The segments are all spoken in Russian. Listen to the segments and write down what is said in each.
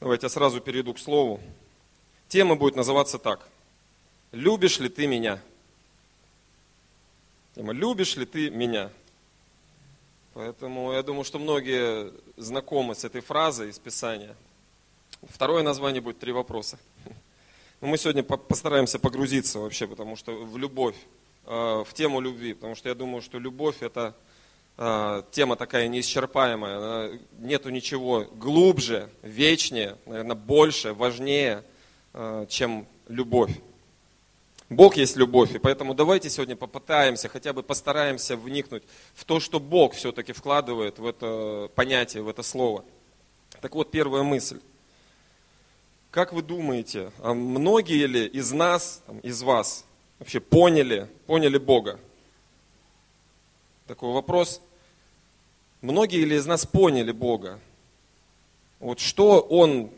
Давайте я сразу перейду к слову. Тема будет называться так. Любишь ли ты меня? Тема «Любишь ли ты меня?» Поэтому я думаю, что многие знакомы с этой фразой из Писания. Второе название будет «Три вопроса». Но мы сегодня постараемся погрузиться вообще, потому что в любовь, э, в тему любви, потому что я думаю, что любовь это тема такая неисчерпаемая. Нету ничего глубже, вечнее, наверное, больше, важнее, э, чем любовь. Бог есть любовь, и поэтому давайте сегодня попытаемся, хотя бы постараемся вникнуть в то, что Бог все-таки вкладывает в это понятие, в это слово. Так вот, первая мысль. Как вы думаете, а многие ли из нас, из вас вообще поняли, поняли Бога? Такой вопрос. Многие ли из нас поняли Бога? Вот что Он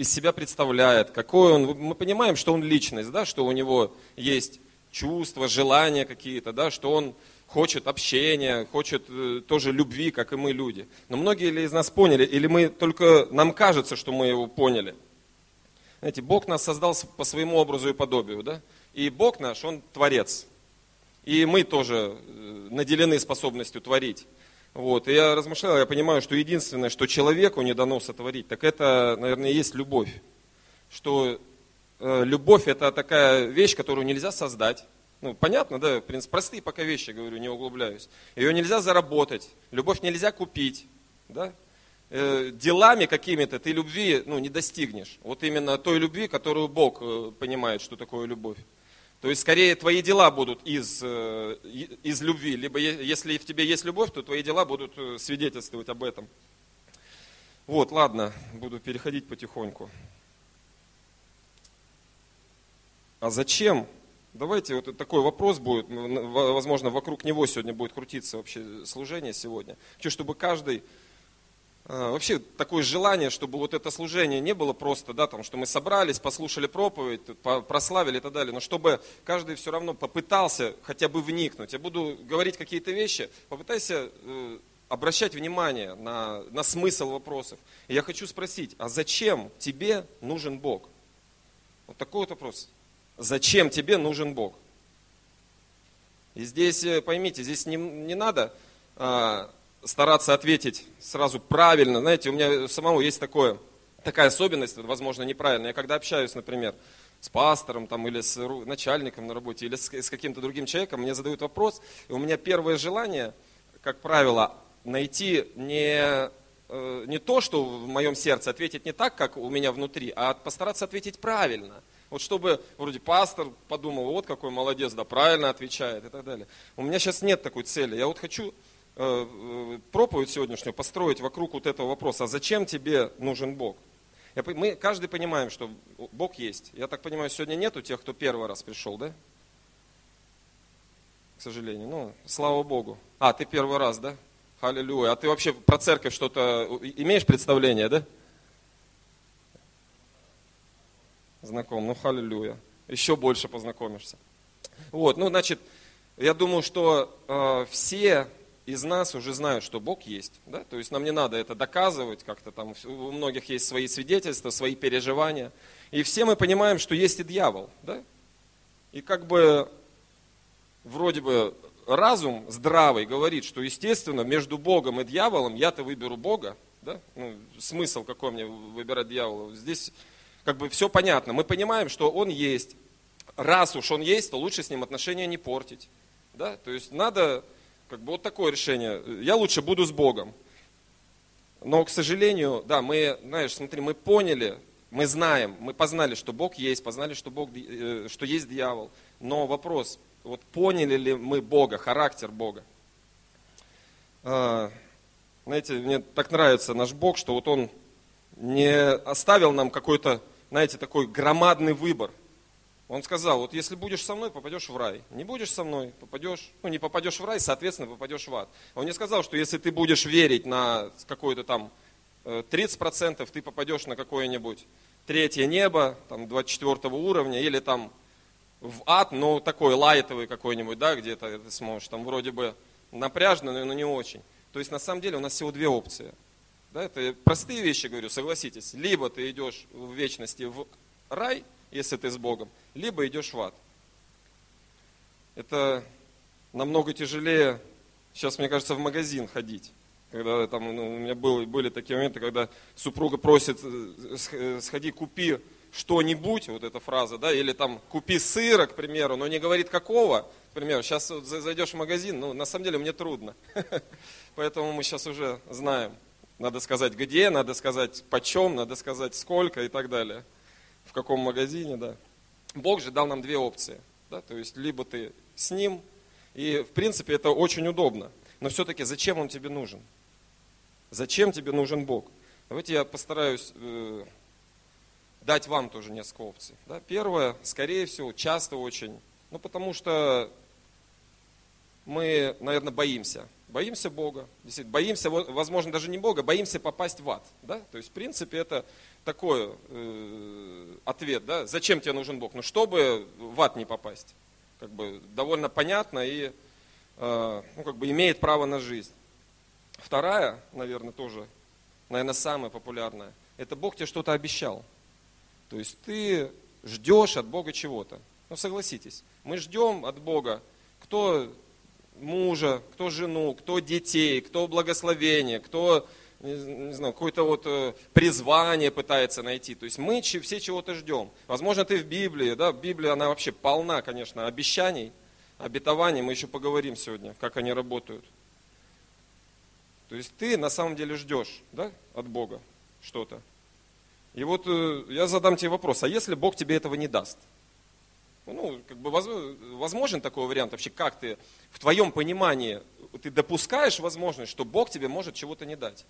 из себя представляет, какой он, мы понимаем, что он личность, да, что у него есть чувства, желания какие-то, да, что он хочет общения, хочет э, тоже любви, как и мы люди. Но многие ли из нас поняли, или мы только, нам кажется, что мы его поняли? Знаете, Бог нас создал по своему образу и подобию, да? И Бог наш, Он творец. И мы тоже э, наделены способностью творить. Вот. И я размышлял, я понимаю, что единственное, что человеку не дано сотворить, так это, наверное, есть любовь. Что э, любовь это такая вещь, которую нельзя создать. Ну, понятно, да, в принципе, простые пока вещи, говорю, не углубляюсь. Ее нельзя заработать, любовь нельзя купить, да. Э, делами какими-то ты любви, ну, не достигнешь. Вот именно той любви, которую Бог э, понимает, что такое любовь. То есть, скорее, твои дела будут из, э, из любви. Либо, если в тебе есть любовь, то твои дела будут э, свидетельствовать об этом. Вот, ладно, буду переходить потихоньку. А зачем? Давайте вот такой вопрос будет, возможно, вокруг него сегодня будет крутиться вообще служение сегодня. Хочу, чтобы каждый вообще такое желание, чтобы вот это служение не было просто, да, там, что мы собрались, послушали проповедь, прославили и так далее, но чтобы каждый все равно попытался хотя бы вникнуть. Я буду говорить какие-то вещи, попытайся э, обращать внимание на, на смысл вопросов. И я хочу спросить, а зачем тебе нужен Бог? Вот такой вот вопрос. Зачем тебе нужен Бог? И здесь, э, поймите, здесь не, не надо а, стараться ответить сразу правильно. Знаете, у меня самого есть такое, такая особенность, возможно, неправильная. Я когда общаюсь, например, с пастором там, или с начальником на работе, или с, с каким-то другим человеком, мне задают вопрос, и у меня первое желание, как правило, найти не, э, не то, что в моем сердце, ответить не так, как у меня внутри, а постараться ответить правильно. Вот чтобы вроде пастор подумал, вот какой молодец, да, правильно отвечает и так далее. У меня сейчас нет такой цели. Я вот хочу проповедь сегодняшнюю построить вокруг вот этого вопроса, а зачем тебе нужен Бог? Мы каждый понимаем, что Бог есть. Я так понимаю, сегодня нету тех, кто первый раз пришел, да? К сожалению. Ну, слава Богу. А, ты первый раз, да? Аллилуйя. А ты вообще про церковь что-то имеешь представление, да? Знаком. Ну, аллилуйя. Еще больше познакомишься. Вот, ну, значит, я думаю, что э, все из нас уже знают, что Бог есть. Да? То есть нам не надо это доказывать, как-то там у многих есть свои свидетельства, свои переживания. И все мы понимаем, что есть и дьявол. Да? И как бы вроде бы разум здравый говорит, что естественно между Богом и дьяволом я-то выберу Бога. Да? Ну, смысл какой мне выбирать дьявола? Здесь как бы все понятно. Мы понимаем, что он есть. Раз уж он есть, то лучше с ним отношения не портить. Да? То есть надо как бы вот такое решение. Я лучше буду с Богом. Но, к сожалению, да, мы, знаешь, смотри, мы поняли, мы знаем, мы познали, что Бог есть, познали, что, Бог, э, что есть дьявол. Но вопрос, вот поняли ли мы Бога, характер Бога? А, знаете, мне так нравится наш Бог, что вот Он не оставил нам какой-то, знаете, такой громадный выбор. Он сказал, вот если будешь со мной, попадешь в рай. Не будешь со мной, попадешь, ну не попадешь в рай, соответственно, попадешь в ад. Он не сказал, что если ты будешь верить на какое-то там 30%, э, ты попадешь на какое-нибудь третье небо, там 24 уровня, или там в ад, но такой лайтовый какой-нибудь, да, где-то ты сможешь, там вроде бы напряжно, но не очень. То есть на самом деле у нас всего две опции. Да, это простые вещи, говорю, согласитесь. Либо ты идешь в вечности в рай, если ты с Богом, либо идешь в ад. Это намного тяжелее сейчас, мне кажется, в магазин ходить. Когда там, ну, у меня был, были такие моменты, когда супруга просит, э, э, сходи, купи что-нибудь, вот эта фраза, да, или там купи сыра, к примеру, но не говорит какого, к примеру, сейчас зайдешь в магазин, ну, на самом деле мне трудно. Поэтому мы сейчас уже знаем. Надо сказать где, надо сказать почем, надо сказать сколько и так далее. В каком магазине, да. Бог же дал нам две опции. Да, то есть, либо ты с Ним, и в принципе это очень удобно. Но все-таки зачем Он тебе нужен? Зачем тебе нужен Бог? Давайте я постараюсь э, дать вам тоже несколько опций. Да? Первое, скорее всего, часто очень, ну потому что мы, наверное, боимся. Боимся Бога, действительно, боимся, возможно, даже не Бога, боимся попасть в ад. Да? То есть, в принципе, это такой э, ответ, да? зачем тебе нужен Бог? Ну, чтобы в ад не попасть. Как бы довольно понятно и э, ну, как бы имеет право на жизнь. Вторая, наверное, тоже, наверное, самая популярная, это Бог тебе что-то обещал. То есть ты ждешь от Бога чего-то. Ну согласитесь, мы ждем от Бога, кто мужа, кто жену, кто детей, кто благословение, кто не знаю, какое-то вот э, призвание пытается найти. То есть мы все чего-то ждем. Возможно, ты в Библии, да, Библия, она вообще полна, конечно, обещаний, обетований. Мы еще поговорим сегодня, как они работают. То есть ты на самом деле ждешь да, от Бога что-то. И вот э, я задам тебе вопрос, а если Бог тебе этого не даст? Ну, как бы возможен такой вариант вообще, как ты в твоем понимании, ты допускаешь возможность, что Бог тебе может чего-то не дать?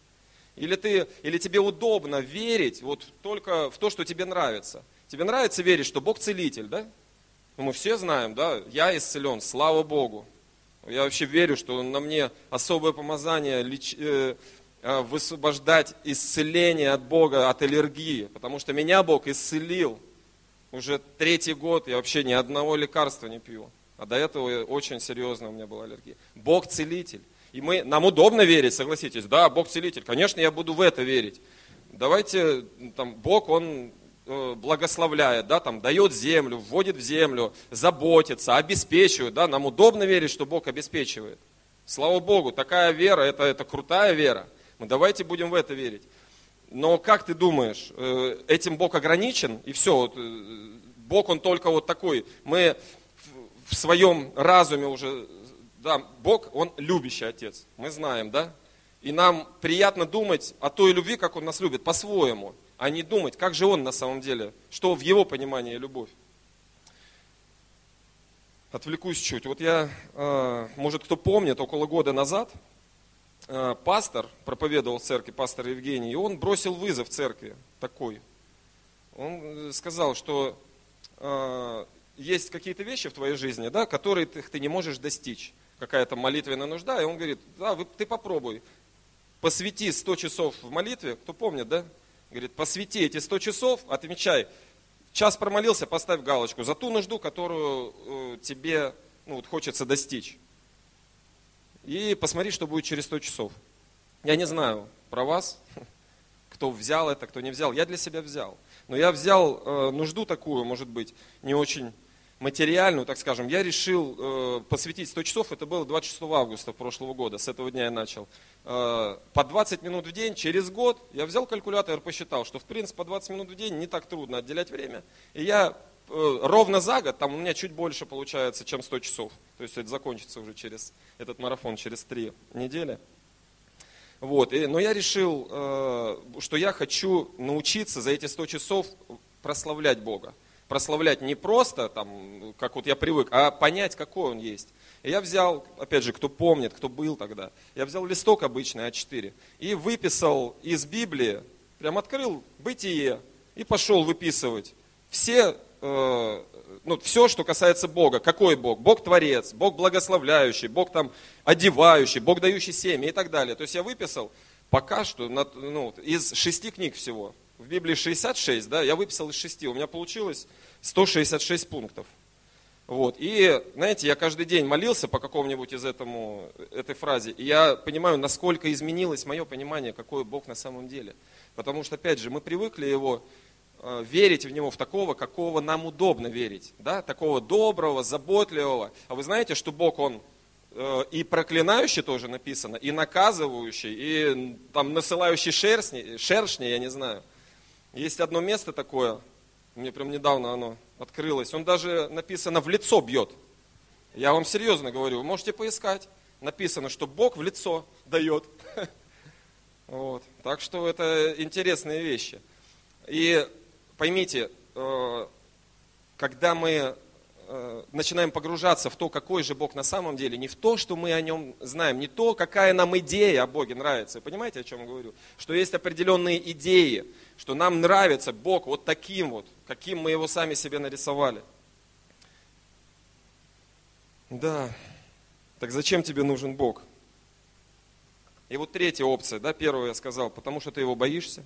Или, ты, или тебе удобно верить вот только в то, что тебе нравится? Тебе нравится верить, что Бог целитель, да? Ну, мы все знаем, да, я исцелен, слава Богу. Я вообще верю, что на мне особое помазание леч, э, э, высвобождать исцеление от Бога, от аллергии, потому что меня Бог исцелил. Уже третий год я вообще ни одного лекарства не пью. А до этого очень серьезно у меня была аллергия. Бог целитель. И мы, нам удобно верить, согласитесь. Да, Бог целитель. Конечно, я буду в это верить. Давайте, там, Бог, Он Э, благословляет, да, там, дает землю, вводит в землю, заботится, обеспечивает. Да, нам удобно верить, что Бог обеспечивает. Слава Богу, такая вера, это, это крутая вера. Мы давайте будем в это верить. Но как ты думаешь, э, этим Бог ограничен, и все, вот, э, Бог, Он только вот такой. Мы в своем разуме уже, да, Бог, Он любящий Отец, мы знаем, да? И нам приятно думать о той любви, как Он нас любит, по-своему а не думать, как же он на самом деле, что в его понимании любовь. Отвлекусь чуть. Вот я, а, может кто помнит, около года назад а, пастор проповедовал в церкви, пастор Евгений, и он бросил вызов церкви такой. Он сказал, что а, есть какие-то вещи в твоей жизни, да, которые ты, ты не можешь достичь. Какая-то молитвенная нужда. И он говорит, да, вы, ты попробуй. Посвяти 100 часов в молитве. Кто помнит, да? Говорит, посвяти эти 100 часов, отмечай. Час промолился, поставь галочку за ту нужду, которую э, тебе ну, вот хочется достичь. И посмотри, что будет через 100 часов. Я не знаю про вас, кто взял это, кто не взял. Я для себя взял. Но я взял э, нужду такую, может быть, не очень материальную, так скажем, я решил э, посвятить 100 часов, это было 26 августа прошлого года, с этого дня я начал, э, по 20 минут в день, через год я взял калькулятор и посчитал, что в принципе по 20 минут в день не так трудно отделять время, и я э, ровно за год, там у меня чуть больше получается, чем 100 часов, то есть это закончится уже через этот марафон, через 3 недели. Вот, и, но я решил, э, что я хочу научиться за эти 100 часов прославлять Бога прославлять не просто, там, как вот я привык, а понять, какой он есть. И я взял, опять же, кто помнит, кто был тогда, я взял листок обычный А4 и выписал из Библии, прям открыл «Бытие» и пошел выписывать все, э, ну, все, что касается Бога. Какой Бог? Бог Творец, Бог благословляющий, Бог там одевающий, Бог дающий семя и так далее. То есть я выписал пока что ну, из шести книг всего – в Библии 66, да, я выписал из 6, у меня получилось 166 пунктов. Вот. И, знаете, я каждый день молился по какому-нибудь из этому, этой фразе, и я понимаю, насколько изменилось мое понимание, какой Бог на самом деле. Потому что, опять же, мы привыкли его э, верить в него в такого, какого нам удобно верить. Да? Такого доброго, заботливого. А вы знаете, что Бог, Он э, и проклинающий тоже написано, и наказывающий, и там насылающий шершни, шершни, я не знаю. Есть одно место такое, мне прям недавно оно открылось. Он даже написано в лицо бьет. Я вам серьезно говорю, вы можете поискать. Написано, что Бог в лицо дает. Вот. Так что это интересные вещи. И поймите, э, когда мы э, начинаем погружаться в то, какой же Бог на самом деле, не в то, что мы о нем знаем, не то, какая нам идея о Боге нравится. Понимаете, о чем я говорю? Что есть определенные идеи, что нам нравится Бог вот таким вот, каким мы его сами себе нарисовали. Да, так зачем тебе нужен Бог? И вот третья опция, да, первую я сказал, потому что ты его боишься,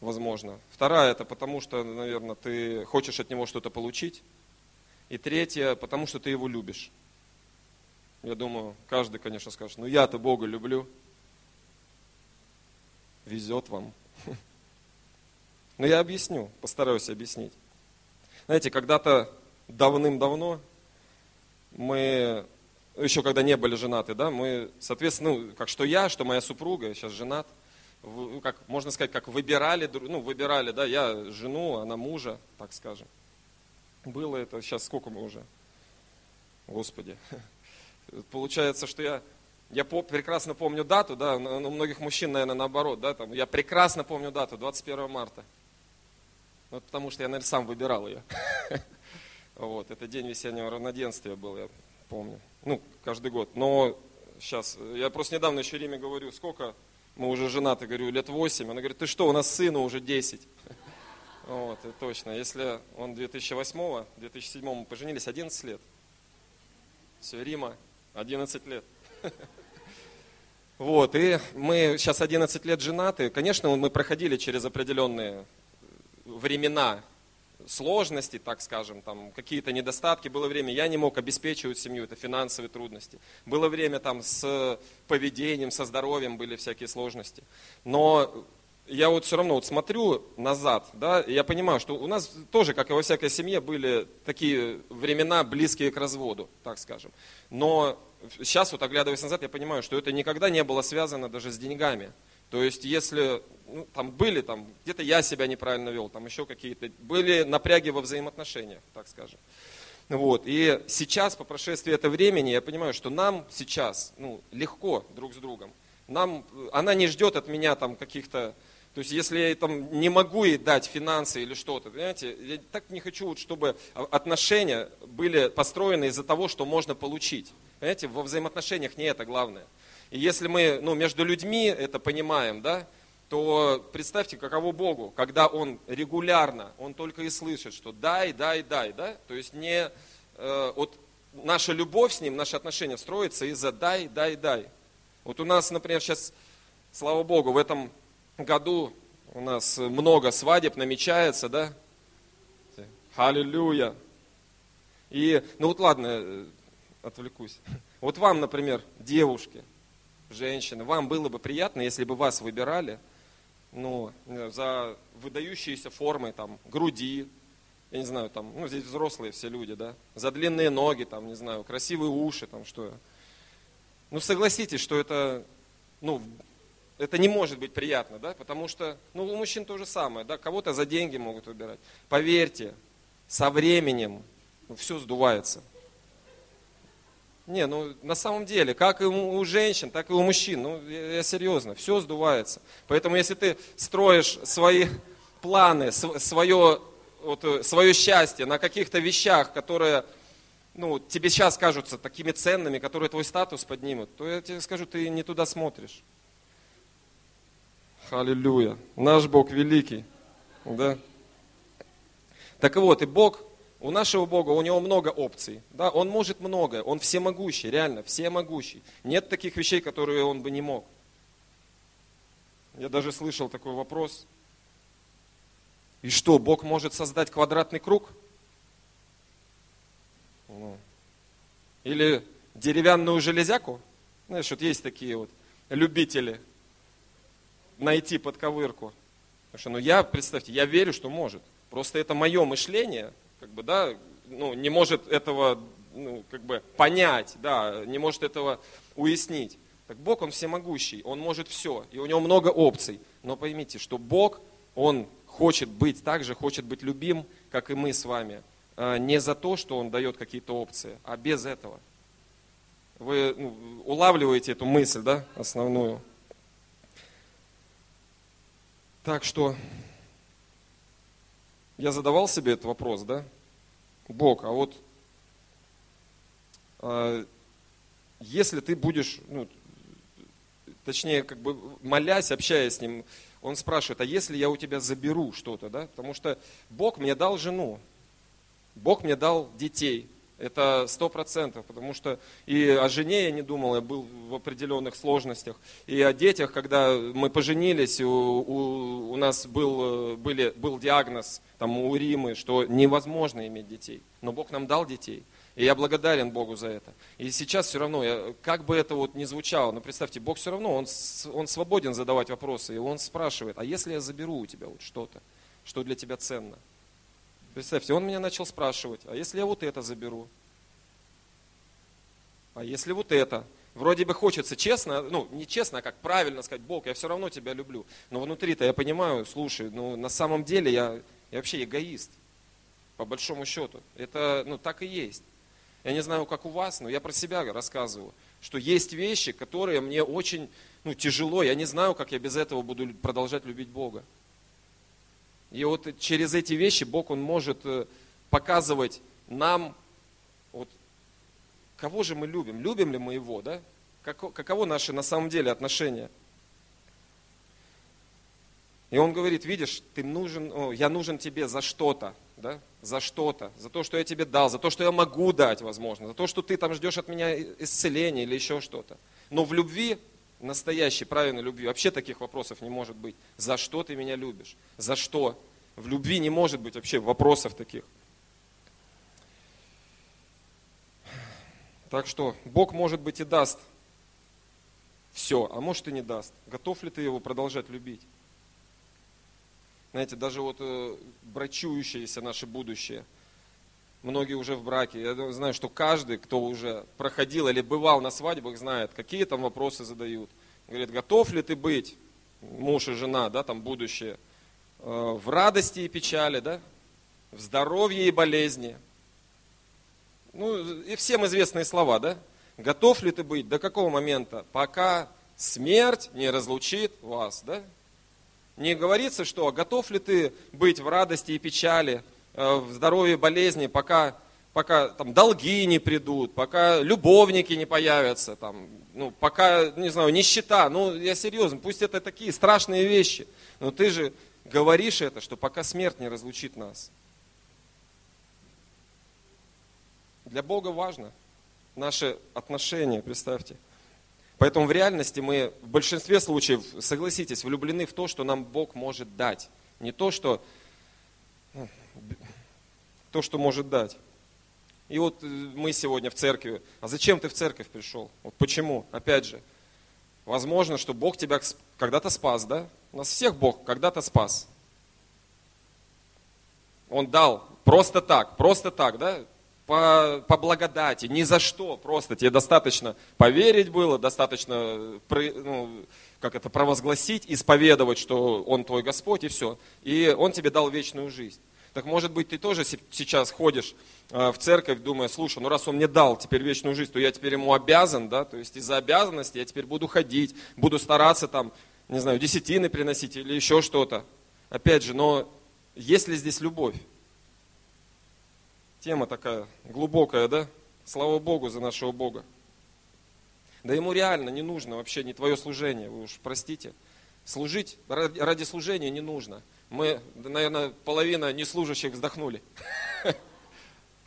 возможно. Вторая, это потому что, наверное, ты хочешь от него что-то получить. И третья, потому что ты его любишь. Я думаю, каждый, конечно, скажет, ну я-то Бога люблю. Везет вам. Но я объясню, постараюсь объяснить. Знаете, когда-то давным-давно мы, еще когда не были женаты, да, мы, соответственно, ну, как что я, что моя супруга, сейчас женат, ну, как, можно сказать, как выбирали, ну, выбирали, да, я жену, она мужа, так скажем. Было это, сейчас сколько мы уже? Господи. Получается, что я, я по, прекрасно помню дату, да, у многих мужчин, наверное, наоборот, да, там, я прекрасно помню дату, 21 марта. Ну, потому что я, наверное, сам выбирал ее. Вот, это день весеннего равноденствия был, я помню. Ну, каждый год. Но сейчас, я просто недавно еще Риме говорю, сколько мы уже женаты, говорю, лет 8. Она говорит, ты что, у нас сыну уже 10. Вот, и точно. Если он 2008, 2007 мы поженились, 11 лет. Все, Рима, 11 лет. Вот, и мы сейчас 11 лет женаты. Конечно, мы проходили через определенные времена сложности, так скажем, там какие-то недостатки. Было время, я не мог обеспечивать семью, это финансовые трудности. Было время там с поведением, со здоровьем были всякие сложности. Но я вот все равно вот смотрю назад, да, и я понимаю, что у нас тоже, как и во всякой семье, были такие времена, близкие к разводу, так скажем. Но сейчас, вот оглядываясь назад, я понимаю, что это никогда не было связано даже с деньгами. То есть, если ну, там были, там, где-то я себя неправильно вел, там еще какие-то, были напряги во взаимоотношениях, так скажем. Вот. И сейчас, по прошествии этого времени, я понимаю, что нам сейчас ну, легко друг с другом. Нам, она не ждет от меня там каких-то то есть, если я там не могу ей дать финансы или что-то, понимаете, я так не хочу, чтобы отношения были построены из-за того, что можно получить. Понимаете, во взаимоотношениях не это главное. И если мы ну, между людьми это понимаем, да, то представьте, каково Богу, когда Он регулярно, Он только и слышит, что дай, дай, дай, да, то есть не, э, вот наша любовь с Ним, наши отношения строятся из-за дай, дай, дай. Вот у нас, например, сейчас, слава Богу, в этом году у нас много свадеб намечается, да? Аллилуйя. И, ну вот ладно, э, отвлекусь. Вот вам, например, девушки, женщины, вам было бы приятно, если бы вас выбирали, ну, за выдающиеся формы, там, груди, я не знаю, там, ну, здесь взрослые все люди, да, за длинные ноги, там, не знаю, красивые уши, там, что. Ну, согласитесь, что это, ну, это не может быть приятно, да, потому что, ну, у мужчин то же самое, да, кого-то за деньги могут выбирать. Поверьте, со временем все сдувается. Не, ну на самом деле, как и у женщин, так и у мужчин, ну я, я серьезно, все сдувается. Поэтому если ты строишь свои планы, свое, вот, э, свое счастье на каких-то вещах, которые ну, тебе сейчас кажутся такими ценными, которые твой статус поднимут, то я тебе скажу, ты не туда смотришь. Аллилуйя. Наш Бог великий. Да? Так вот, и Бог, у нашего Бога, у Него много опций. Да? Он может многое, Он всемогущий, реально, всемогущий. Нет таких вещей, которые Он бы не мог. Я даже слышал такой вопрос. И что, Бог может создать квадратный круг? Или деревянную железяку? Знаешь, вот есть такие вот любители найти подковырку. Потому что, ну я, представьте, я верю, что может. Просто это мое мышление, как бы, да, ну, не может этого, ну, как бы, понять, да, не может этого уяснить. Так Бог, Он всемогущий, Он может все, и у Него много опций. Но поймите, что Бог, Он хочет быть так же, хочет быть любим, как и мы с вами. А, не за то, что Он дает какие-то опции, а без этого. Вы ну, улавливаете эту мысль, да, основную. Так что я задавал себе этот вопрос, да? Бог, а вот а, если ты будешь, ну, точнее, как бы молясь, общаясь с ним, он спрашивает, а если я у тебя заберу что-то, да? Потому что Бог мне дал жену, Бог мне дал детей, это сто процентов, потому что и о жене я не думал, я был в определенных сложностях. И о детях, когда мы поженились, у, у, у нас был, были, был диагноз там, у Римы, что невозможно иметь детей. Но Бог нам дал детей. И я благодарен Богу за это. И сейчас все равно, я, как бы это вот ни звучало, но представьте, Бог все равно, он, он свободен задавать вопросы. И Он спрашивает, а если я заберу у тебя вот что-то, что для тебя ценно? Представьте, он меня начал спрашивать, а если я вот это заберу? А если вот это? Вроде бы хочется честно, ну не честно, а как правильно сказать, Бог, я все равно тебя люблю. Но внутри-то я понимаю, слушай, ну на самом деле я, я вообще эгоист, по большому счету. Это ну так и есть. Я не знаю, как у вас, но я про себя рассказываю, что есть вещи, которые мне очень ну, тяжело, я не знаю, как я без этого буду продолжать любить Бога. И вот через эти вещи Бог, Он может э, показывать нам, вот, кого же мы любим, любим ли мы Его, да? Каково наши на самом деле отношения? И он говорит, видишь, ты нужен, о, я нужен тебе за что-то, да? за что-то, за то, что я тебе дал, за то, что я могу дать, возможно, за то, что ты там ждешь от меня исцеления или еще что-то. Но в любви настоящей, правильной любви. Вообще таких вопросов не может быть. За что ты меня любишь? За что? В любви не может быть вообще вопросов таких. Так что Бог, может быть, и даст все, а может и не даст. Готов ли ты его продолжать любить? Знаете, даже вот э, брачующееся наше будущее, многие уже в браке, я знаю, что каждый, кто уже проходил или бывал на свадьбах, знает, какие там вопросы задают. Говорит, готов ли ты быть, муж и жена, да, там будущее, э, в радости и печали, да, в здоровье и болезни. Ну, и всем известные слова, да? Готов ли ты быть до какого момента, пока смерть не разлучит вас, да? Не говорится, что готов ли ты быть в радости и печали, в здоровье болезни, пока, пока там, долги не придут, пока любовники не появятся, там, ну, пока, не знаю, нищета. Ну, я серьезно, пусть это такие страшные вещи, но ты же говоришь это, что пока смерть не разлучит нас. Для Бога важно наши отношения, представьте. Поэтому в реальности мы в большинстве случаев, согласитесь, влюблены в то, что нам Бог может дать. Не то, что, ну, то, что может дать. И вот э, мы сегодня в церкви. А зачем ты в церковь пришел? Вот почему? Опять же, возможно, что Бог тебя когда-то спас, да? Нас всех Бог когда-то спас. Он дал просто так, просто так, да? по, по благодати, ни за что, просто тебе достаточно поверить было, достаточно ну, как это, провозгласить, исповедовать, что Он твой Господь, и все. И Он тебе дал вечную жизнь. Так может быть, ты тоже сейчас ходишь э, в церковь, думая, слушай, ну раз Он мне дал теперь вечную жизнь, то я теперь Ему обязан, да, то есть из-за обязанности я теперь буду ходить, буду стараться там, не знаю, десятины приносить или еще что-то. Опять же, но есть ли здесь любовь? Тема такая глубокая, да? Слава Богу за нашего Бога. Да ему реально не нужно вообще не твое служение, вы уж простите. Служить ради, ради служения не нужно. Мы, наверное, половина неслужащих вздохнули.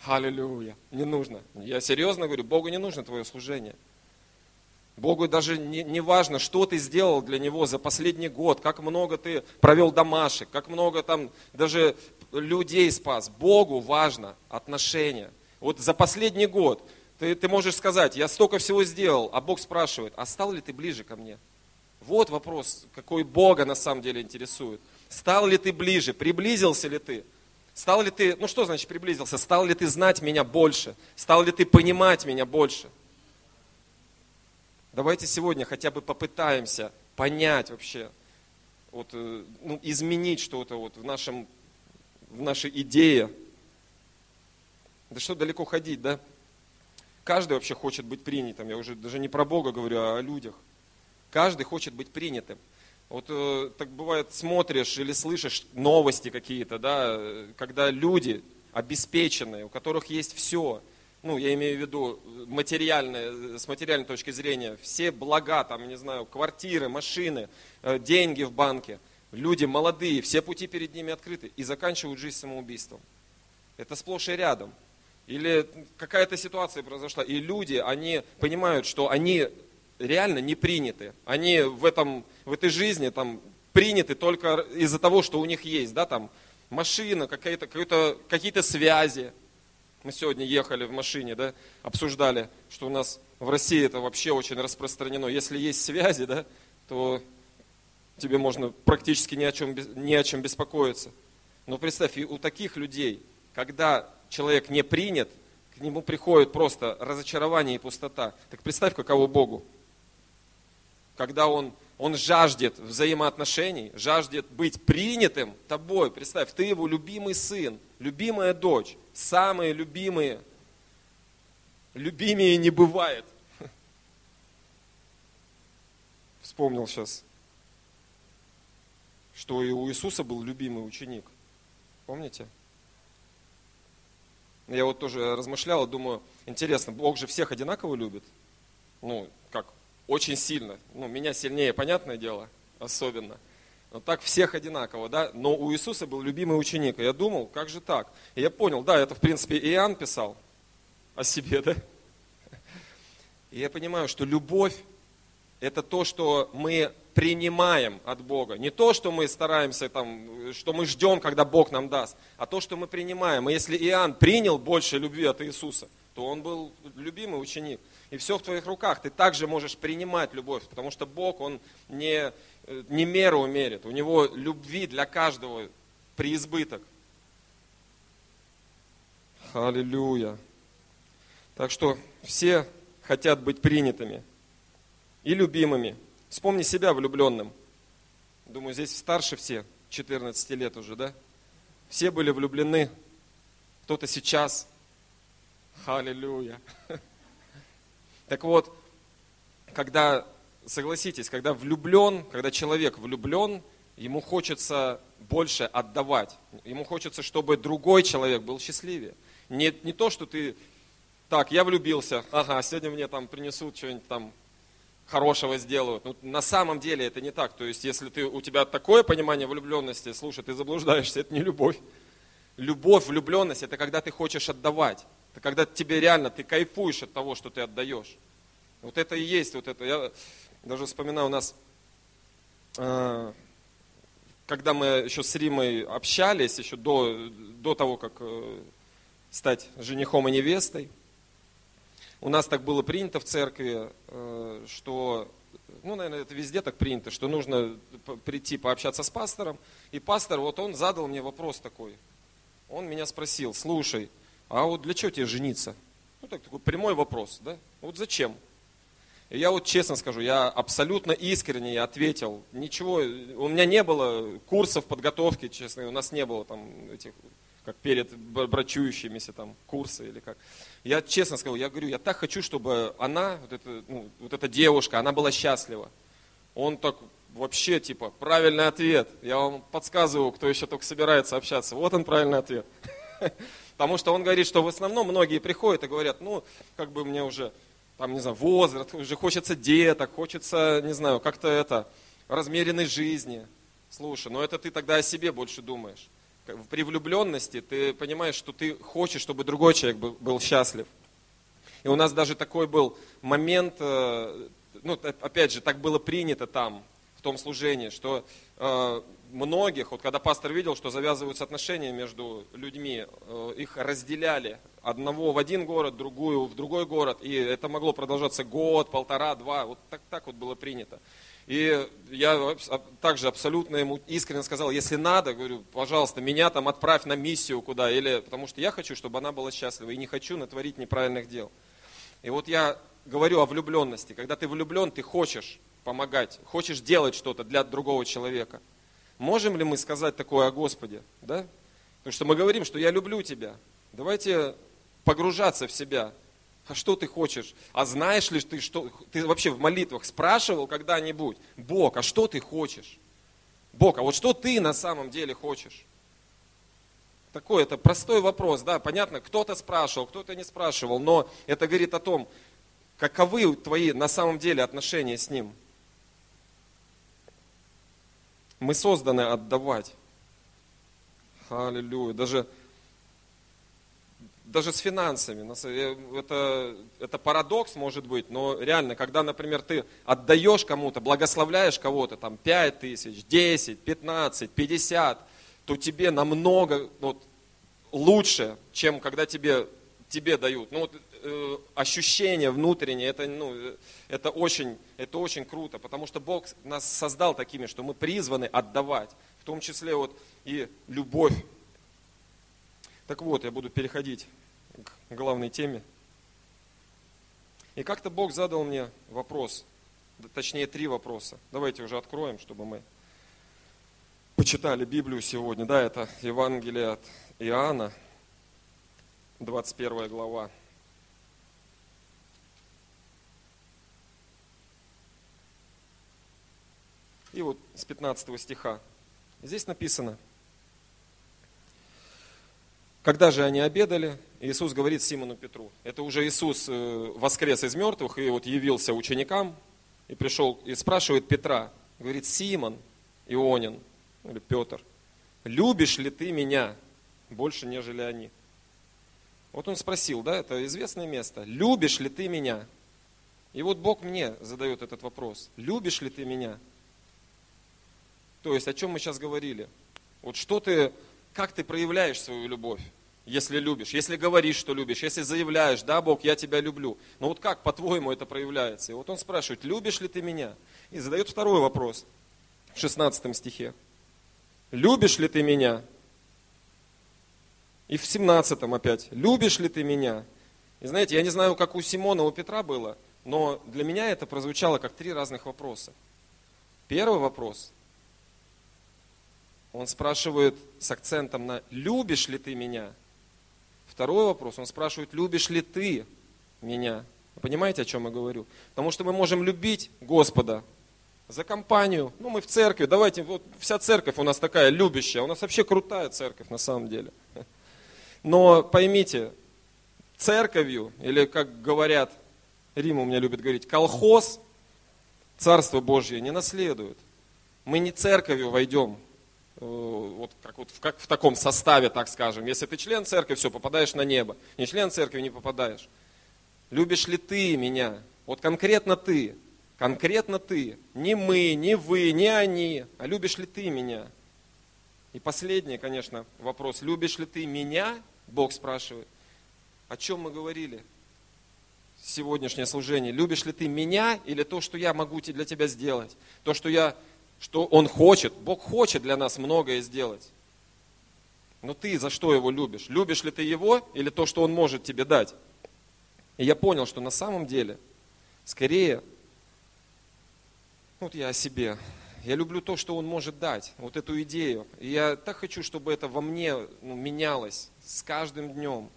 Аллилуйя. Не нужно. Я серьезно говорю, Богу не нужно твое служение. Богу даже не, не важно, что ты сделал для Него за последний год, как много ты провел домашек, как много там даже людей спас. Богу важно отношения. Вот за последний год Ты, ты можешь сказать, я столько всего сделал, а Бог спрашивает, а стал ли ты ближе ко мне? Вот вопрос, какой Бога на самом деле интересует. Стал ли ты ближе, приблизился ли ты? Стал ли ты, ну что значит приблизился? Стал ли ты знать меня больше? Стал ли ты понимать меня больше? Давайте сегодня хотя бы попытаемся понять вообще, вот, э, ну, изменить что-то вот в, нашем, в нашей идее. Да что далеко ходить, да? Каждый вообще хочет быть принятым. Я уже даже не про Бога говорю, а о людях. Каждый хочет быть принятым. Вот э, так бывает, смотришь или слышишь новости какие-то, да, когда люди обеспеченные, у которых есть все, ну, я имею в виду материальное, с материальной точки зрения, все блага, там, не знаю, квартиры, машины, э, деньги в банке, люди молодые, все пути перед ними открыты и заканчивают жизнь самоубийством. Это сплошь и рядом. Или какая-то ситуация произошла, и люди, они понимают, что они реально не приняты. Они в, этом, в этой жизни там, приняты только из-за того, что у них есть, да, там, машина, какие-то, какие-то связи. Мы сегодня ехали в машине, да, обсуждали, что у нас в России это вообще очень распространено. Если есть связи, да, то тебе можно практически ни о чем, ни о чем беспокоиться. Но представь, и у таких людей, когда человек не принят, к нему приходит просто разочарование и пустота. Так представь, каково Богу. Когда он, он жаждет взаимоотношений, жаждет быть принятым тобой. Представь, ты его любимый сын, любимая дочь, самые любимые. Любимее не бывает. Вспомнил сейчас, что и у Иисуса был любимый ученик. Помните? Я вот тоже размышлял, думаю, интересно, Бог же всех одинаково любит? Ну, как, очень сильно. Ну, меня сильнее, понятное дело, особенно. Но так всех одинаково, да? Но у Иисуса был любимый ученик. И я думал, как же так? И я понял, да, это в принципе Иоанн писал о себе, да? И я понимаю, что любовь – это то, что мы принимаем от Бога. Не то, что мы стараемся, там, что мы ждем, когда Бог нам даст, а то, что мы принимаем. И если Иоанн принял больше любви от Иисуса, то он был любимый ученик. И все в твоих руках. Ты также можешь принимать любовь, потому что Бог, Он не, не меру мерит. У Него любви для каждого преизбыток. Аллилуйя. Так что все хотят быть принятыми и любимыми. Вспомни себя влюбленным. Думаю, здесь старше все, 14 лет уже, да? Все были влюблены. Кто-то сейчас. Аллилуйя. Так вот, когда, согласитесь, когда влюблен, когда человек влюблен, ему хочется больше отдавать. Ему хочется, чтобы другой человек был счастливее. Не, не то, что ты, так, я влюбился, ага, сегодня мне там принесут что-нибудь там хорошего сделают. Ну, на самом деле это не так. То есть, если ты, у тебя такое понимание влюбленности, слушай, ты заблуждаешься, это не любовь. Любовь, влюбленность, это когда ты хочешь отдавать. Это когда тебе реально, ты кайфуешь от того, что ты отдаешь. Вот это и есть вот это. Я даже вспоминаю у нас, э, когда мы еще с Римой общались, еще до, до того, как э, стать женихом и невестой, у нас так было принято в церкви, э, что, ну, наверное, это везде так принято, что нужно прийти пообщаться с пастором. И пастор, вот он задал мне вопрос такой. Он меня спросил, слушай, а вот для чего тебе жениться? Ну, так, такой прямой вопрос, да? Вот зачем? И я вот честно скажу, я абсолютно искренне ответил. Ничего, у меня не было курсов подготовки, честно, у нас не было там этих как перед брачующимися там курсы или как. Я честно сказал, я говорю, я так хочу, чтобы она, вот, эта, ну, вот эта девушка, она была счастлива. Он так вообще типа правильный ответ. Я вам подсказываю, кто еще только собирается общаться. Вот он правильный ответ. Потому что он говорит, что в основном многие приходят и говорят, ну, как бы мне уже, там, не знаю, возраст, уже хочется деток, хочется, не знаю, как-то это, размеренной жизни. Слушай, ну это ты тогда о себе больше думаешь при влюбленности ты понимаешь, что ты хочешь, чтобы другой человек был, счастлив. И у нас даже такой был момент, э, ну, опять же, так было принято там, в том служении, что многих, вот когда пастор видел, что завязываются отношения между людьми, э, их разделяли одного в один город, другую в другой город. И это могло продолжаться год, полтора, два. Вот так, так вот было принято. И я также абсолютно ему искренне сказал, если надо, говорю, пожалуйста, меня там отправь на миссию куда, или потому что я хочу, чтобы она была счастлива, и не хочу натворить неправильных дел. И вот я говорю о влюбленности. Когда ты влюблен, ты хочешь помогать, хочешь делать что-то для другого человека. Можем ли мы сказать такое о Господе? Да? Потому что мы говорим, что я люблю тебя. Давайте погружаться в себя, а что ты хочешь? А знаешь ли ты, что ты вообще в молитвах спрашивал когда-нибудь, Бог, а что ты хочешь? Бог, а вот что ты на самом деле хочешь? Такой это простой вопрос, да, понятно, кто-то спрашивал, кто-то не спрашивал, но это говорит о том, каковы твои на самом деле отношения с Ним. Мы созданы отдавать. Аллилуйя. Даже даже с финансами. Э, это, это парадокс может быть, но реально, когда, например, ты отдаешь кому-то, благословляешь кого-то, там 5 тысяч, 10, 15, 50, то тебе намного вот, лучше, чем когда тебе, тебе дают. Ну, вот, э, ощущение внутреннее, это, ну, это, очень, это очень круто, потому что Бог нас создал такими, что мы призваны отдавать, в том числе вот и любовь так вот, я буду переходить к главной теме. И как-то Бог задал мне вопрос, точнее три вопроса. Давайте уже откроем, чтобы мы почитали Библию сегодня. Да, это Евангелие от Иоанна, 21 глава. И вот с 15 стиха. Здесь написано – когда же они обедали, Иисус говорит Симону Петру. Это уже Иисус э, воскрес из мертвых и вот явился ученикам и пришел и спрашивает Петра. Говорит, Симон, Ионин, или Петр, любишь ли ты меня больше, нежели они? Вот он спросил, да, это известное место. Любишь ли ты меня? И вот Бог мне задает этот вопрос. Любишь ли ты меня? То есть, о чем мы сейчас говорили? Вот что ты, как ты проявляешь свою любовь? если любишь, если говоришь, что любишь, если заявляешь, да, Бог, я тебя люблю. Но вот как, по-твоему, это проявляется? И вот он спрашивает, любишь ли ты меня? И задает второй вопрос в 16 стихе. Любишь ли ты меня? И в 17 опять, любишь ли ты меня? И знаете, я не знаю, как у Симона, у Петра было, но для меня это прозвучало как три разных вопроса. Первый вопрос. Он спрашивает с акцентом на «любишь ли ты меня?» Второй вопрос, он спрашивает, любишь ли ты меня? Вы понимаете, о чем я говорю? Потому что мы можем любить Господа за компанию. Ну, мы в церкви, давайте, вот вся церковь у нас такая любящая, у нас вообще крутая церковь на самом деле. Но поймите, церковью, или как говорят, Рима у меня любит говорить, колхоз, Царство Божье не наследует. Мы не церковью войдем вот как, вот, как в таком составе, так скажем. Если ты член церкви, все, попадаешь на небо. Не член церкви, не попадаешь. Любишь ли ты меня? Вот конкретно ты. Конкретно ты. Не мы, не вы, не они. А любишь ли ты меня? И последний, конечно, вопрос. Любишь ли ты меня? Бог спрашивает. О чем мы говорили? Сегодняшнее служение. Любишь ли ты меня или то, что я могу для тебя сделать? То, что я что Он хочет. Бог хочет для нас многое сделать. Но ты за что Его любишь? Любишь ли ты Его или то, что Он может тебе дать? И я понял, что на самом деле, скорее, вот я о себе, я люблю то, что Он может дать, вот эту идею. И я так хочу, чтобы это во мне ну, менялось с каждым днем.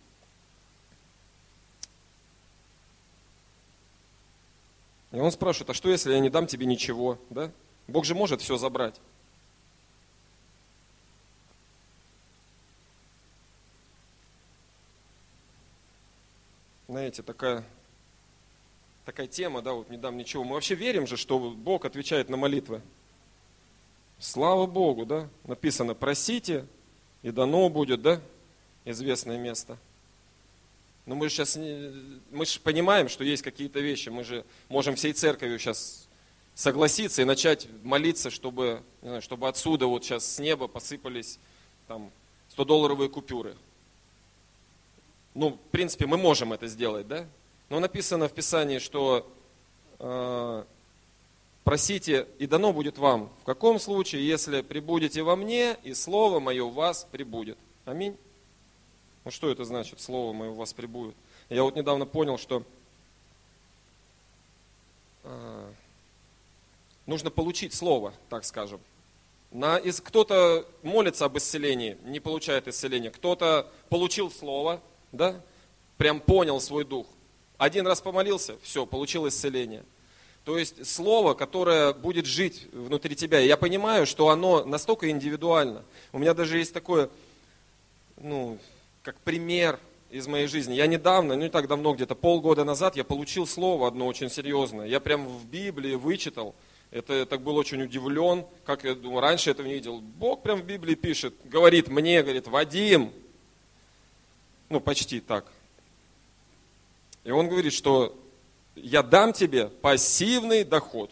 И он спрашивает, а что если я не дам тебе ничего? Да? Бог же может все забрать. Знаете, такая, такая тема, да, вот не дам ничего. Мы вообще верим же, что Бог отвечает на молитвы. Слава Богу, да? Написано, просите, и дано будет, да? Известное место. Но мы же сейчас, мы же понимаем, что есть какие-то вещи. Мы же можем всей церковью сейчас согласиться и начать молиться, чтобы, знаю, чтобы отсюда вот сейчас с неба посыпались там 100-долларовые купюры. Ну, в принципе, мы можем это сделать, да? Но написано в Писании, что э, просите, и дано будет вам. В каком случае, если прибудете во мне, и Слово Мое в вас прибудет. Аминь. Ну что это значит, Слово Мое в вас прибудет? Я вот недавно понял, что э, нужно получить Слово, так скажем. На, кто-то молится об исцелении, не получает исцеления. Кто-то получил Слово, да, прям понял свой дух. Один раз помолился, все, получил исцеление. То есть слово, которое будет жить внутри тебя. Я понимаю, что оно настолько индивидуально. У меня даже есть такое, ну, как пример из моей жизни. Я недавно, ну не так давно, где-то полгода назад, я получил слово одно очень серьезное. Я прям в Библии вычитал. Это я так был очень удивлен, как я думаю, раньше этого не видел. Бог прям в Библии пишет, говорит мне, говорит, Вадим, ну почти так. И он говорит, что я дам тебе пассивный доход.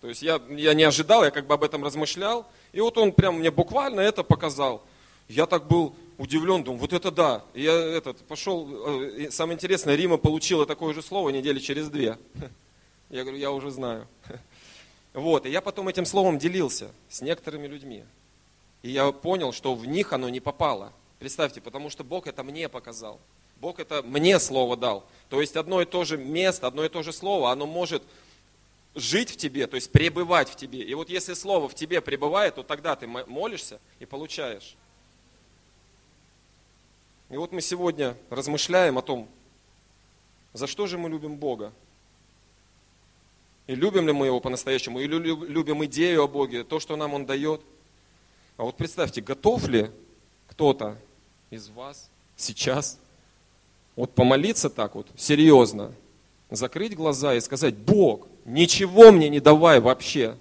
То есть я, я не ожидал, я как бы об этом размышлял. И вот он прям мне буквально это показал. Я так был удивлен, думаю, вот это да. И я этот, пошел, э, самое интересное, Рима получила такое же слово недели через две. Я говорю, я уже знаю. Вот, и я потом этим словом делился с некоторыми людьми. И я понял, что в них оно не попало. Представьте, потому что Бог это мне показал. Бог это мне слово дал. То есть одно и то же место, одно и то же слово, оно может жить в тебе, то есть пребывать в тебе. И вот если слово в тебе пребывает, то тогда ты молишься и получаешь. И вот мы сегодня размышляем о том, за что же мы любим Бога. И любим ли мы Его по-настоящему, или любим идею о Боге, то, что нам Он дает. А вот представьте, готов ли кто-то из вас сейчас вот помолиться так вот, серьезно, закрыть глаза и сказать, Бог, ничего мне не давай вообще.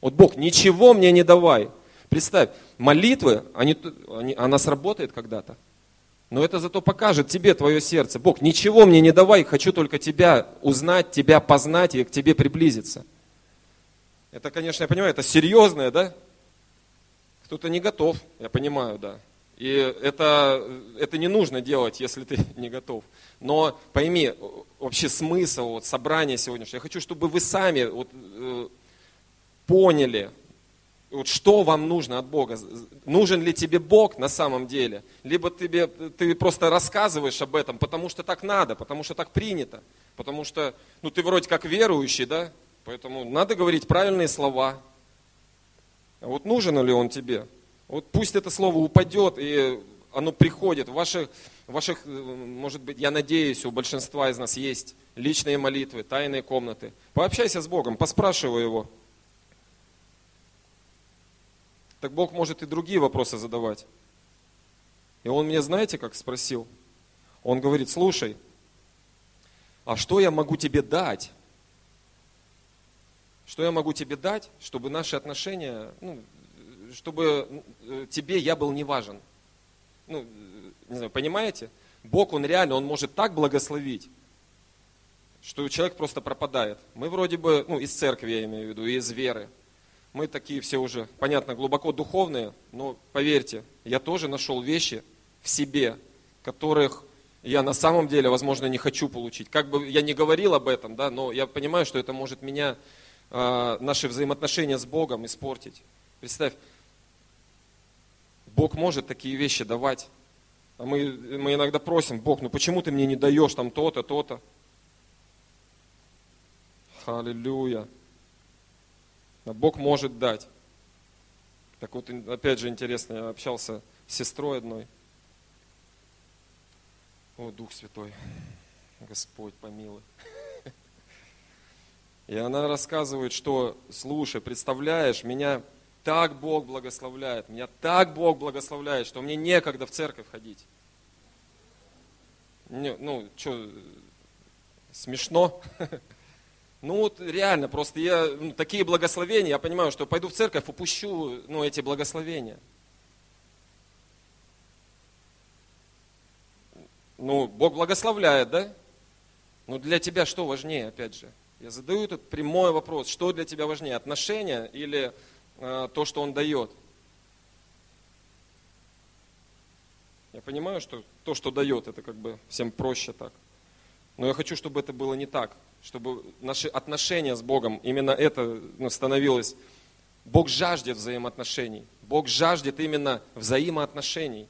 Вот Бог, ничего мне не давай. Представь, молитвы, они, они, она сработает когда-то. Но это зато покажет тебе твое сердце. Бог, ничего мне не давай, хочу только тебя узнать, тебя познать и к тебе приблизиться. Это, конечно, я понимаю, это серьезное, да? Кто-то не готов, я понимаю, да. И это, это не нужно делать, если ты не готов. Но пойми, вообще смысл вот, собрания сегодняшнего. Я хочу, чтобы вы сами вот, э, поняли, вот, что вам нужно от Бога. Нужен ли тебе Бог на самом деле? Либо тебе, ты просто рассказываешь об этом, потому что так надо, потому что так принято. Потому что ну, ты вроде как верующий, да? Поэтому надо говорить правильные слова. А вот нужен ли он тебе? Вот пусть это слово упадет, и оно приходит. В ваших, ваших, может быть, я надеюсь, у большинства из нас есть личные молитвы, тайные комнаты. Пообщайся с Богом, поспрашивай Его. Так Бог может и другие вопросы задавать. И Он мне, знаете, как спросил? Он говорит, слушай, а что я могу тебе дать? Что я могу тебе дать, чтобы наши отношения ну, чтобы э, тебе я был не важен. Ну, э, не знаю, понимаете? Бог, Он реально, Он может так благословить, что человек просто пропадает. Мы вроде бы, ну, из церкви я имею в виду, из веры. Мы такие все уже, понятно, глубоко духовные, но поверьте, я тоже нашел вещи в себе, которых я на самом деле, возможно, не хочу получить. Как бы я не говорил об этом, да, но я понимаю, что это может меня, э, наши взаимоотношения с Богом испортить. Представь, Бог может такие вещи давать. А мы, мы иногда просим, Бог, ну почему ты мне не даешь там то-то, то-то? Аллилуйя. Бог может дать. Так вот, опять же интересно, я общался с сестрой одной. О, Дух Святой, Господь помилуй. И она рассказывает, что, слушай, представляешь, меня так Бог благословляет, меня так Бог благословляет, что мне некогда в церковь ходить. Не, ну, что, смешно? Ну вот реально, просто я, ну, такие благословения, я понимаю, что пойду в церковь, упущу ну, эти благословения. Ну, Бог благословляет, да? Ну для тебя что важнее, опять же? Я задаю этот прямой вопрос, что для тебя важнее, отношения или Э, то, что Он дает. Я понимаю, что то, что дает, это как бы всем проще так. Но я хочу, чтобы это было не так, чтобы наши отношения с Богом, именно это ну, становилось. Бог жаждет взаимоотношений. Бог жаждет именно взаимоотношений,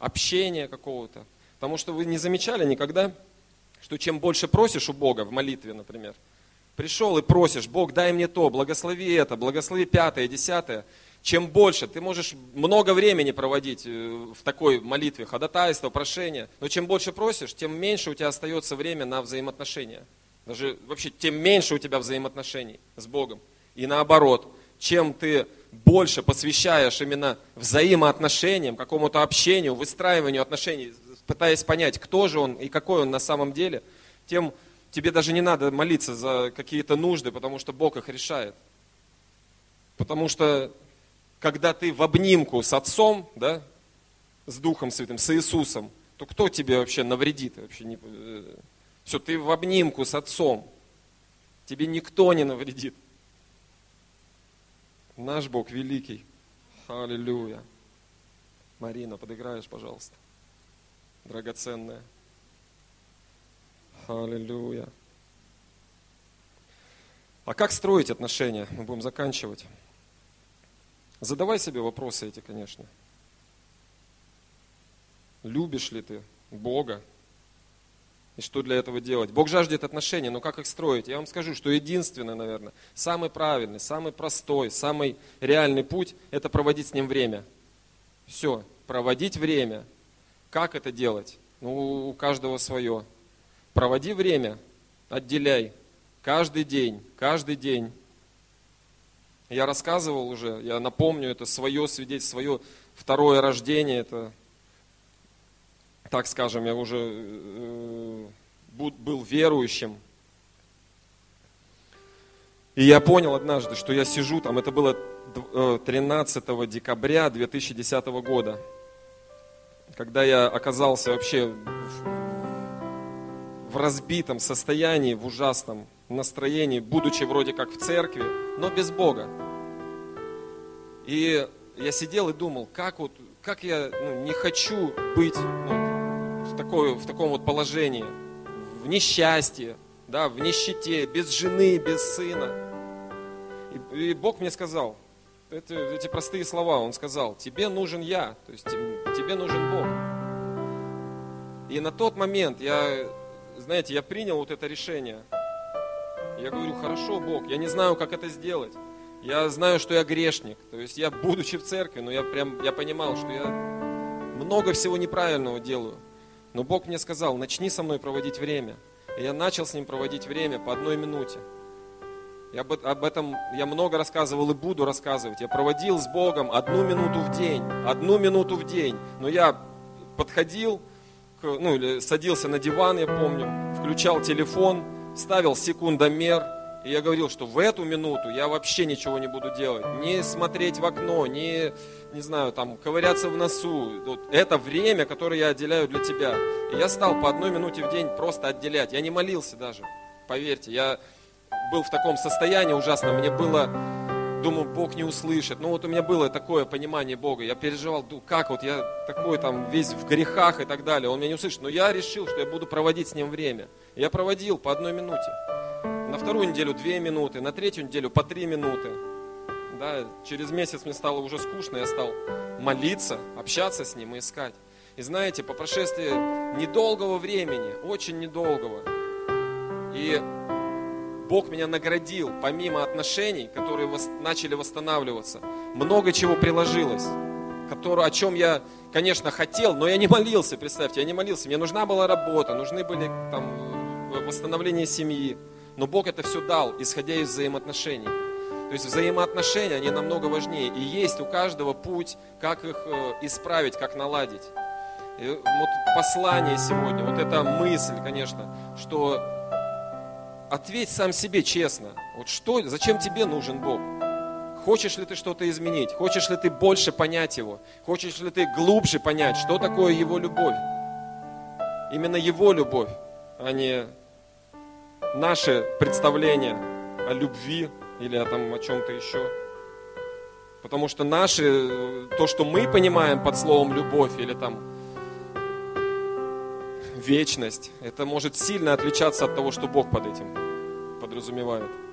общения какого-то. Потому что вы не замечали никогда, что чем больше просишь у Бога в молитве, например, пришел и просишь, Бог, дай мне то, благослови это, благослови пятое, десятое, чем больше, ты можешь много времени проводить э, в такой молитве, ходатайство, прошение, но чем больше просишь, тем меньше у тебя остается время на взаимоотношения. Даже вообще, тем меньше у тебя взаимоотношений с Богом. И наоборот, чем ты больше посвящаешь именно взаимоотношениям, какому-то общению, выстраиванию отношений, пытаясь понять, кто же он и какой он на самом деле, тем тебе даже не надо молиться за какие-то нужды, потому что Бог их решает. Потому что когда ты в обнимку с Отцом, да, с Духом Святым, с Иисусом, то кто тебе вообще навредит? Вообще не... Все, ты в обнимку с Отцом. Тебе никто не навредит. Наш Бог великий. Аллилуйя. Марина, подыграешь, пожалуйста. Драгоценная. Аллилуйя. А как строить отношения? Мы будем заканчивать. Задавай себе вопросы эти, конечно. Любишь ли ты Бога? И что для этого делать? Бог жаждет отношений, но как их строить? Я вам скажу, что единственное, наверное, самый правильный, самый простой, самый реальный путь – это проводить с Ним время. Все, проводить время. Как это делать? Ну, у каждого свое. Проводи время, отделяй. Каждый день, каждый день я рассказывал уже, я напомню, это свое свидетельство, свое второе рождение, это, так скажем, я уже э, был верующим. И я понял однажды, что я сижу там, это было 13 э, декабря 2010 года, когда я оказался вообще в разбитом состоянии, в ужасном настроении, будучи вроде как в церкви, но без Бога. И я сидел и думал, как вот, как я ну, не хочу быть ну, в, такой, в таком вот положении, в несчастье, да, в нищете, без жены, без сына. И, и Бог мне сказал, это, эти простые слова, Он сказал, тебе нужен я, то есть тебе нужен Бог. И на тот момент я, знаете, я принял вот это решение – я говорю, хорошо, Бог, я не знаю, как это сделать. Я знаю, что я грешник. То есть я, будучи в церкви, но я прям, я понимал, что я много всего неправильного делаю. Но Бог мне сказал, начни со мной проводить время. И я начал с ним проводить время по одной минуте. Я об, об этом я много рассказывал и буду рассказывать. Я проводил с Богом одну минуту в день. Одну минуту в день. Но я подходил, к, ну или садился на диван, я помню, включал телефон, ставил секундомер, и я говорил, что в эту минуту я вообще ничего не буду делать. Не смотреть в окно, не, не знаю, там, ковыряться в носу. Вот это время, которое я отделяю для тебя. И я стал по одной минуте в день просто отделять. Я не молился даже, поверьте. Я был в таком состоянии ужасном. Мне было, думаю, Бог не услышит. Ну вот у меня было такое понимание Бога. Я переживал, как вот я такой там весь в грехах и так далее. Он меня не услышит. Но я решил, что я буду проводить с ним время. Я проводил по одной минуте. На вторую неделю две минуты, на третью неделю по три минуты. Да, через месяц мне стало уже скучно, я стал молиться, общаться с ним и искать. И знаете, по прошествии недолгого времени, очень недолгого, и Бог меня наградил, помимо отношений, которые начали восстанавливаться, много чего приложилось, который, о чем я, конечно, хотел, но я не молился, представьте, я не молился. Мне нужна была работа, нужны были там восстановление семьи. Но Бог это все дал, исходя из взаимоотношений. То есть взаимоотношения, они намного важнее. И есть у каждого путь, как их э, исправить, как наладить. И вот послание сегодня, вот эта мысль, конечно, что ответь сам себе честно. Вот что, зачем тебе нужен Бог? Хочешь ли ты что-то изменить? Хочешь ли ты больше понять Его? Хочешь ли ты глубже понять, что такое Его любовь? Именно Его любовь, а не наше представление о любви или там о чем-то еще. Потому что наши, э, то, что мы понимаем под словом любовь или там вечность, это может сильно отличаться от того, что Бог под этим подразумевает.